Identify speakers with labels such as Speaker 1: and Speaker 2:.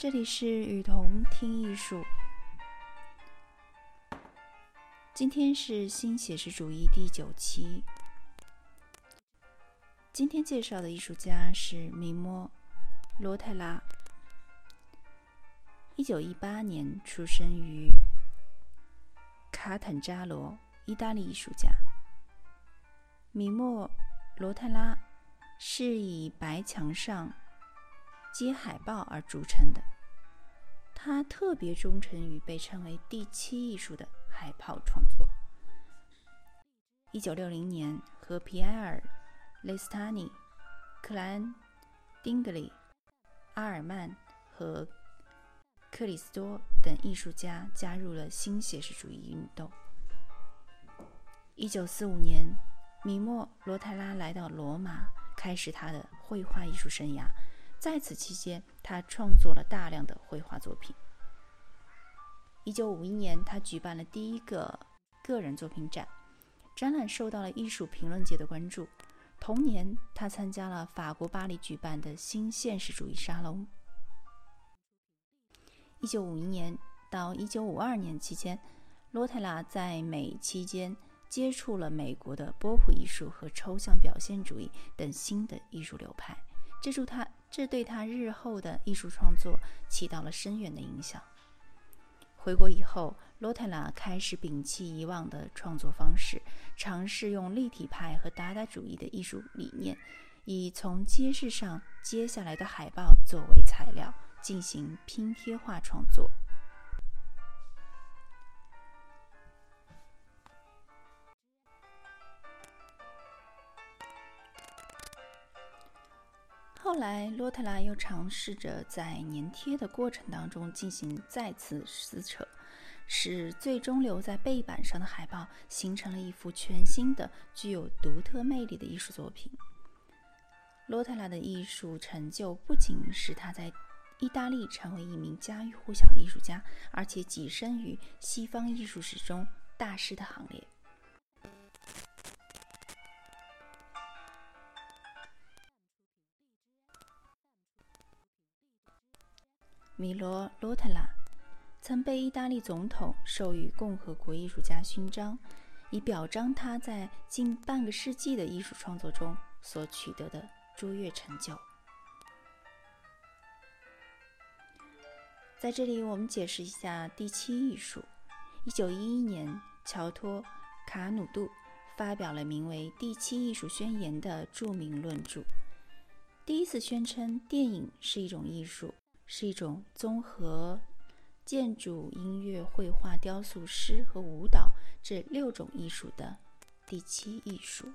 Speaker 1: 这里是雨桐听艺术。今天是新写实主义第九期。今天介绍的艺术家是米莫·罗泰拉，一九一八年出生于卡坦扎罗，意大利艺术家。米莫·罗泰拉是以白墙上接海报而著称的。他特别忠诚于被称为“第七艺术”的海报创作。一九六零年，和皮埃尔·雷斯塔尼、克莱恩·丁格里、阿尔曼和克里斯多等艺术家加入了新写实主义运动。一九四五年，米莫·罗泰拉来到罗马，开始他的绘画艺术生涯。在此期间，他创作了大量的绘画作品。一九五一年，他举办了第一个个人作品展，展览受到了艺术评论界的关注。同年，他参加了法国巴黎举办的新现实主义沙龙。一九五一年到一九五二年期间，罗泰拉在美期间接触了美国的波普艺术和抽象表现主义等新的艺术流派。这助他，这对他日后的艺术创作起到了深远的影响。回国以后，罗泰拉开始摒弃以往的创作方式，尝试用立体派和达达主义的艺术理念，以从街市上接下来的海报作为材料，进行拼贴画创作。后来，洛特拉又尝试着在粘贴的过程当中进行再次撕扯，使最终留在背板上的海报形成了一幅全新的、具有独特魅力的艺术作品。洛特拉的艺术成就不仅使他在意大利成为一名家喻户晓的艺术家，而且跻身于西方艺术史中大师的行列。米罗·罗特拉曾被意大利总统授予共和国艺术家勋章，以表彰他在近半个世纪的艺术创作中所取得的卓越成就。在这里，我们解释一下第七艺术。一九一一年，乔托·卡努杜发表了名为《第七艺术宣言》的著名论著，第一次宣称电影是一种艺术。是一种综合建筑、音乐、绘画、雕塑、诗和舞蹈这六种艺术的第七艺术。